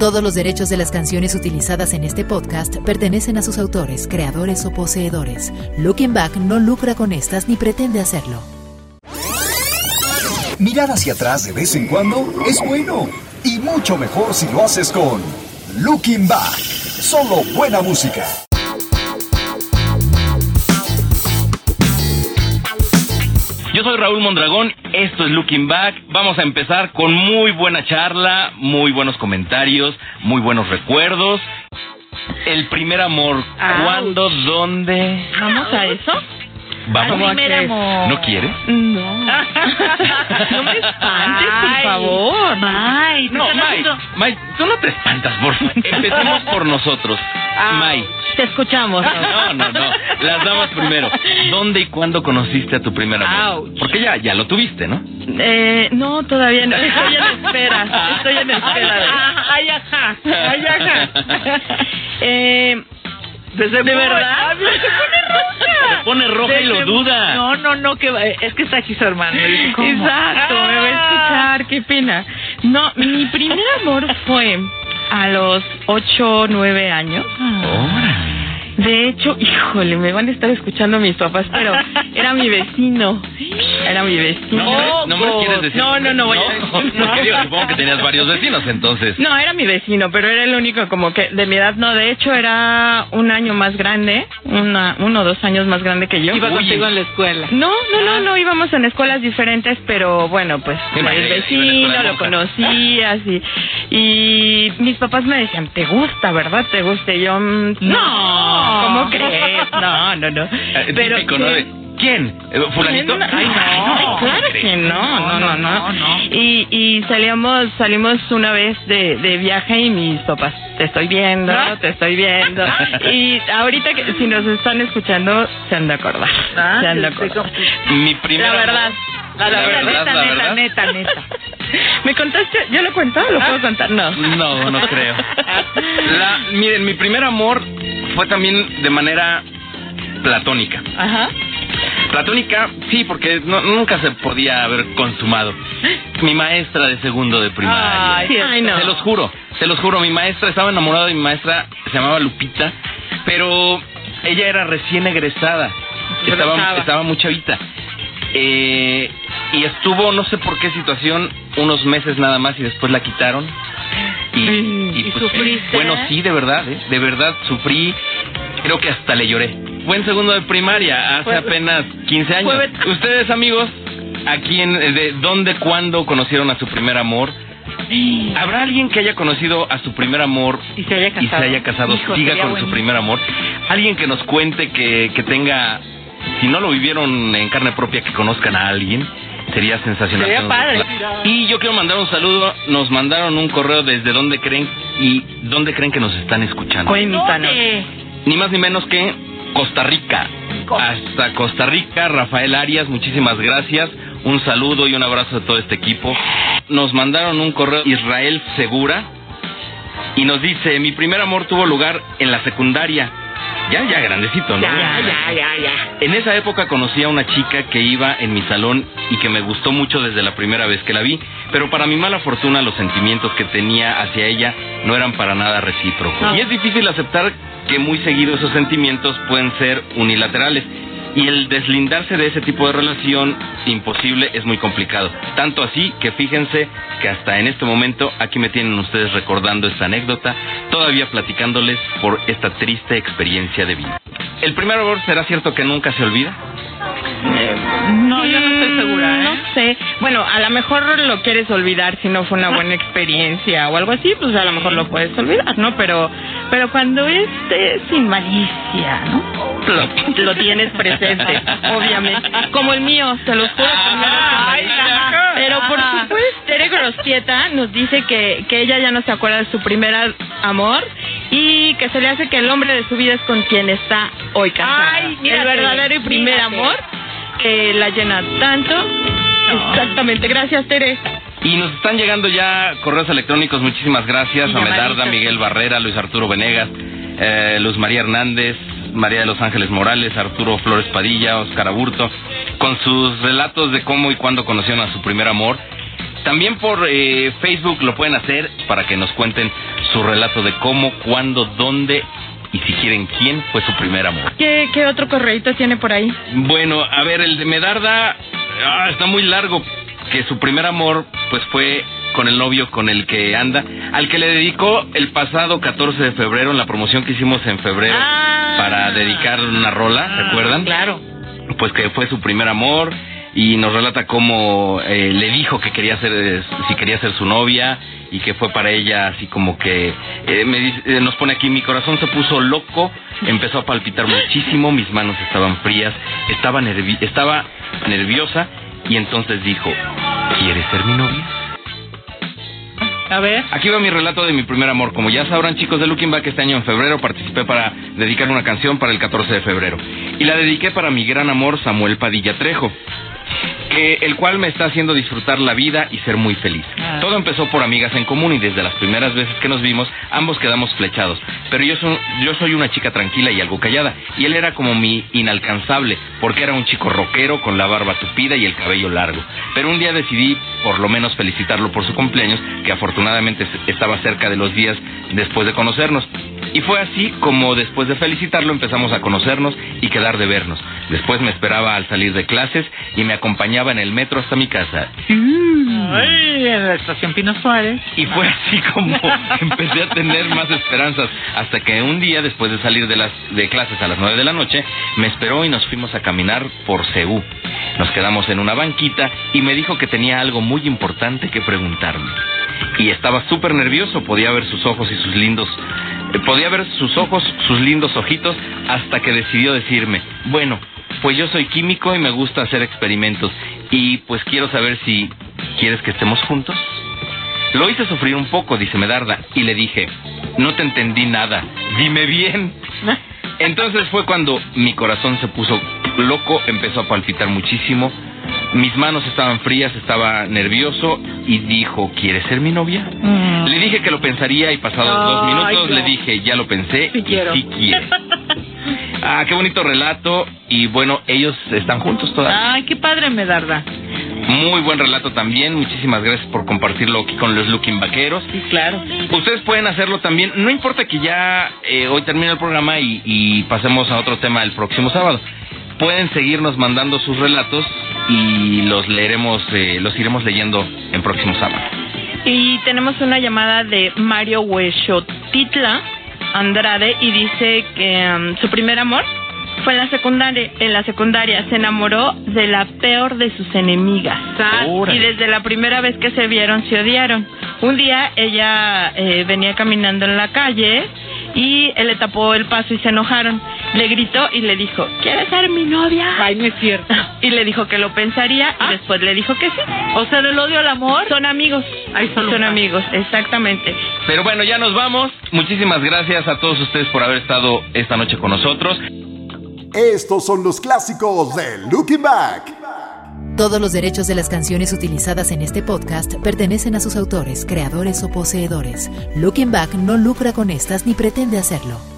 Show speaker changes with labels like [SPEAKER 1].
[SPEAKER 1] Todos los derechos de las canciones utilizadas en este podcast pertenecen a sus autores, creadores o poseedores. Looking Back no lucra con estas ni pretende hacerlo.
[SPEAKER 2] Mirar hacia atrás de vez en cuando es bueno y mucho mejor si lo haces con Looking Back. Solo buena música.
[SPEAKER 3] Yo soy Raúl Mondragón, esto es Looking Back. Vamos a empezar con muy buena charla, muy buenos comentarios, muy buenos recuerdos. El primer amor. ¿cuándo, dónde?
[SPEAKER 4] ¿Vamos a eso?
[SPEAKER 3] Vamos.
[SPEAKER 4] Al primer amor.
[SPEAKER 3] ¿No quieres?
[SPEAKER 4] No. no me espantes, por favor.
[SPEAKER 5] Ay, te
[SPEAKER 3] No, May, May, tú no te espantas, por favor. Empecemos por nosotros.
[SPEAKER 4] Ah.
[SPEAKER 3] May.
[SPEAKER 4] Te escuchamos.
[SPEAKER 3] No, no, no. Las damas primero. ¿Dónde y cuándo conociste a tu primer amor?
[SPEAKER 4] Ouch.
[SPEAKER 3] Porque ya, ya lo tuviste, ¿no?
[SPEAKER 4] Eh, no, todavía no. Estoy en espera. Estoy en espera.
[SPEAKER 5] Ay, ajá. Ay, ajá.
[SPEAKER 4] Eh,
[SPEAKER 5] Desde
[SPEAKER 4] ¿De verdad?
[SPEAKER 5] Se pone roja.
[SPEAKER 3] Se pone roja y lo duda.
[SPEAKER 5] No, no, no, que va- es que está aquí su hermano.
[SPEAKER 4] Exacto, me va a escuchar, qué pena. No, mi primer amor fue a los 8 o 9 años.
[SPEAKER 3] Órale.
[SPEAKER 4] De hecho, híjole, me van a estar escuchando mis papás, pero era mi vecino. Era mi vecino.
[SPEAKER 3] ¿Nombres? ¿Nombres quieres decir?
[SPEAKER 4] No, no, no voy a decir.
[SPEAKER 3] Digo, supongo que tenías varios vecinos, entonces.
[SPEAKER 4] No, era mi vecino, pero era el único como que de mi edad, no, de hecho era un año más grande, una, uno o dos años más grande que yo.
[SPEAKER 5] Iba
[SPEAKER 3] Uy.
[SPEAKER 5] contigo en la escuela.
[SPEAKER 4] No, no, no, no íbamos en escuelas diferentes, pero bueno, pues el vecino, lo conocías y, y mis papás me decían, ¿te gusta, verdad? ¿Te gusta? Y yo, mm, no, ¿cómo crees? No, no, no.
[SPEAKER 3] Eh, típico, ¿no? ¿Quién? ¿Fulanito?
[SPEAKER 4] Ay,
[SPEAKER 3] Ay,
[SPEAKER 4] no, claro
[SPEAKER 3] ¿cómo
[SPEAKER 4] que no, no, no, no.
[SPEAKER 5] no.
[SPEAKER 4] Y, y salíamos, salimos una vez de, de viaje y mis papás, te estoy viendo,
[SPEAKER 5] ¿Ah?
[SPEAKER 4] te estoy viendo. Y ahorita que si nos están escuchando, se han de acordar.
[SPEAKER 5] Ah,
[SPEAKER 4] se han de acordar.
[SPEAKER 3] Mi primer
[SPEAKER 4] La verdad.
[SPEAKER 3] amor-
[SPEAKER 5] La,
[SPEAKER 3] La verdad,
[SPEAKER 5] neta,
[SPEAKER 3] la
[SPEAKER 5] neta,
[SPEAKER 3] verdad.
[SPEAKER 5] neta, neta.
[SPEAKER 4] ¿Me contaste? ¿Yo lo cuento? ¿Lo puedo contar? No.
[SPEAKER 3] No, no creo. La, miren, mi primer amor fue también de manera platónica.
[SPEAKER 4] Ajá.
[SPEAKER 3] Platónica, sí, porque no- nunca se podía haber consumado. Mi maestra de segundo de primaria.
[SPEAKER 5] Ay,
[SPEAKER 4] Ay, no.
[SPEAKER 3] Se los juro, se los juro, mi maestra, estaba enamorado de mi maestra, se llamaba Lupita, pero ella era recién egresada, estaba, estaba muy chavita. Eh, y estuvo, no sé por qué situación, unos meses nada más y después la quitaron. Y,
[SPEAKER 5] ¿Y
[SPEAKER 3] pues,
[SPEAKER 5] sufriste?
[SPEAKER 3] Bueno, sí, de verdad, ¿eh? de verdad sufrí, creo que hasta le lloré. Fue en segundo de primaria, hace
[SPEAKER 5] Fue-
[SPEAKER 3] apenas 15 años. Ustedes, amigos, ¿a quién, de dónde, cuándo conocieron a su primer amor? ¿Habrá alguien que haya conocido a su primer amor
[SPEAKER 5] Y se haya
[SPEAKER 3] y se
[SPEAKER 5] casado.
[SPEAKER 3] haya casado,
[SPEAKER 5] Hijo,
[SPEAKER 3] siga con su primer amor? Alguien que nos cuente que, que tenga, si no lo vivieron en carne propia, que conozcan a alguien. Sería sensacional.
[SPEAKER 5] Sería padre.
[SPEAKER 3] Y yo quiero mandar un saludo. Nos mandaron un correo desde dónde creen y dónde creen que nos están escuchando.
[SPEAKER 4] Cuéntanos.
[SPEAKER 3] Ni más ni menos que Costa Rica. Hasta Costa Rica, Rafael Arias, muchísimas gracias. Un saludo y un abrazo a todo este equipo. Nos mandaron un correo Israel Segura y nos dice, mi primer amor tuvo lugar en la secundaria. Ya, ya, grandecito, ¿no?
[SPEAKER 5] Ya, ya, ya, ya.
[SPEAKER 3] En esa época conocí a una chica que iba en mi salón y que me gustó mucho desde la primera vez que la vi, pero para mi mala fortuna los sentimientos que tenía hacia ella no eran para nada recíprocos.
[SPEAKER 5] No.
[SPEAKER 3] Y es difícil aceptar que muy seguido esos sentimientos pueden ser unilaterales. Y el deslindarse de ese tipo de relación imposible es muy complicado. Tanto así que fíjense que hasta en este momento aquí me tienen ustedes recordando esta anécdota, todavía platicándoles por esta triste experiencia de vida. ¿El primer amor será cierto que nunca se olvida?
[SPEAKER 5] No, yo no estoy segura, ¿eh?
[SPEAKER 4] No sé. Bueno, a lo mejor lo quieres olvidar si no fue una buena experiencia o algo así, pues a lo mejor lo puedes olvidar, ¿no? Pero pero cuando es eh, sin malicia, ¿no? Lo, lo tienes presente, obviamente. Como el mío, se los juro. que no
[SPEAKER 5] Ay, ajá.
[SPEAKER 4] Pero por supuesto, Tere Grostieta nos dice que, que ella ya no se acuerda de su primer amor y que se le hace que el hombre de su vida es con quien está hoy casada.
[SPEAKER 5] Ay, mírate,
[SPEAKER 4] el verdadero y primer
[SPEAKER 5] mírate.
[SPEAKER 4] amor que la llena tanto. Exactamente, gracias Tere.
[SPEAKER 3] Y nos están llegando ya correos electrónicos, muchísimas gracias a Medarda. Miguel Barrera, Luis Arturo Venegas, eh, Luz María Hernández, María de los Ángeles Morales, Arturo Flores Padilla, Oscar Aburto, con sus relatos de cómo y cuándo conocieron a su primer amor. También por eh, Facebook lo pueden hacer para que nos cuenten su relato de cómo, cuándo, dónde y si quieren quién fue su primer amor.
[SPEAKER 4] ¿Qué, qué otro correíto tiene por ahí?
[SPEAKER 3] Bueno, a ver, el de Medarda ah, está muy largo, que su primer amor pues fue con el novio con el que anda, al que le dedicó el pasado 14 de febrero en la promoción que hicimos en febrero
[SPEAKER 4] Ah.
[SPEAKER 3] para dedicar una rola, ¿recuerdan?
[SPEAKER 5] Claro.
[SPEAKER 3] Pues que fue su primer amor y nos relata cómo eh, le dijo que quería ser, eh, si quería ser su novia y que fue para ella así como que eh, me dice- eh, nos pone aquí mi corazón se puso loco, empezó a palpitar muchísimo, mis manos estaban frías, estaba nervi estaba nerviosa y entonces dijo, ¿quieres ser mi novia?
[SPEAKER 5] A ver.
[SPEAKER 3] Aquí va mi relato de mi primer amor. Como ya sabrán, chicos de Looking Back, este año en febrero participé para dedicar una canción para el 14 de febrero. Y la dediqué para mi gran amor Samuel Padilla Trejo, que, el cual me está haciendo disfrutar la vida y ser muy feliz.
[SPEAKER 5] Ah.
[SPEAKER 3] Todo empezó por amigas en común y desde las primeras veces que nos vimos, ambos quedamos flechados. Pero yo, soy yo soy una chica tranquila y algo callada, y él era como mi inalcanzable, porque era un chico rockero con la barba tupida y el cabello largo. Pero un día decidí por lo menos felicitarlo por su cumpleaños, que afortunadamente estaba cerca de los días después de conocernos. Y fue así como después de felicitarlo empezamos a conocernos y quedar de vernos. Después me esperaba al salir de clases y me acompañaba en el metro hasta mi casa.
[SPEAKER 5] Ay, en la estación Pino Suárez.
[SPEAKER 3] Y fue así como empecé a tener más esperanzas hasta que un día después de salir de las de clases a las nueve de la noche me esperó y nos fuimos a caminar por Ceú. Nos quedamos en una banquita y me dijo que tenía algo muy importante que preguntarme. Y estaba súper nervioso, podía ver sus ojos y sus lindos eh, podía ver sus ojos, sus lindos ojitos hasta que decidió decirme, "Bueno, pues yo soy químico y me gusta hacer experimentos y pues quiero saber si quieres que estemos juntos." Lo hice sufrir un poco, dice Medarda, y le dije, no te entendí nada, dime bien. Entonces fue cuando mi corazón se puso loco, empezó a palpitar muchísimo, mis manos estaban frías, estaba nervioso y dijo, ¿quieres ser mi novia? Le dije que lo pensaría y pasados dos
[SPEAKER 5] Ay,
[SPEAKER 3] minutos
[SPEAKER 5] no.
[SPEAKER 3] le dije, ya lo pensé
[SPEAKER 5] Sí
[SPEAKER 3] y
[SPEAKER 5] quiero.
[SPEAKER 3] sí quiere. Ah, qué bonito relato y bueno, ellos están juntos todavía.
[SPEAKER 5] Ay, qué padre me darda.
[SPEAKER 3] Muy buen relato también, muchísimas gracias por compartirlo aquí con los Looking Vaqueros.
[SPEAKER 5] Sí, claro.
[SPEAKER 3] Ustedes pueden hacerlo también. No importa que ya eh, hoy termine el programa y, y pasemos a otro tema el próximo sábado. Pueden seguirnos mandando sus relatos y los leeremos, eh, los iremos leyendo en próximo sábado.
[SPEAKER 4] Y tenemos una llamada de Mario Huexotitla Andrade y dice que um, su primer amor fue en la secundaria. En la secundaria se enamoró de la peor de sus enemigas.
[SPEAKER 3] Órale.
[SPEAKER 4] Y desde la primera vez que se vieron se odiaron. Un día ella eh, venía caminando en la calle y él le tapó el paso y se enojaron. Le gritó y le dijo, ¿quieres ser mi novia?
[SPEAKER 5] Ay, no es cierto.
[SPEAKER 4] Y le dijo que lo pensaría
[SPEAKER 5] Ah.
[SPEAKER 4] y después le dijo que sí.
[SPEAKER 5] O sea, del odio al amor.
[SPEAKER 4] Son amigos.
[SPEAKER 5] Ay,
[SPEAKER 4] Son amigos, exactamente.
[SPEAKER 3] Pero bueno, ya nos vamos. Muchísimas gracias a todos ustedes por haber estado esta noche con nosotros.
[SPEAKER 2] Estos son los clásicos de Looking Back.
[SPEAKER 1] Todos los derechos de las canciones utilizadas en este podcast pertenecen a sus autores, creadores o poseedores. Looking Back no lucra con estas ni pretende hacerlo.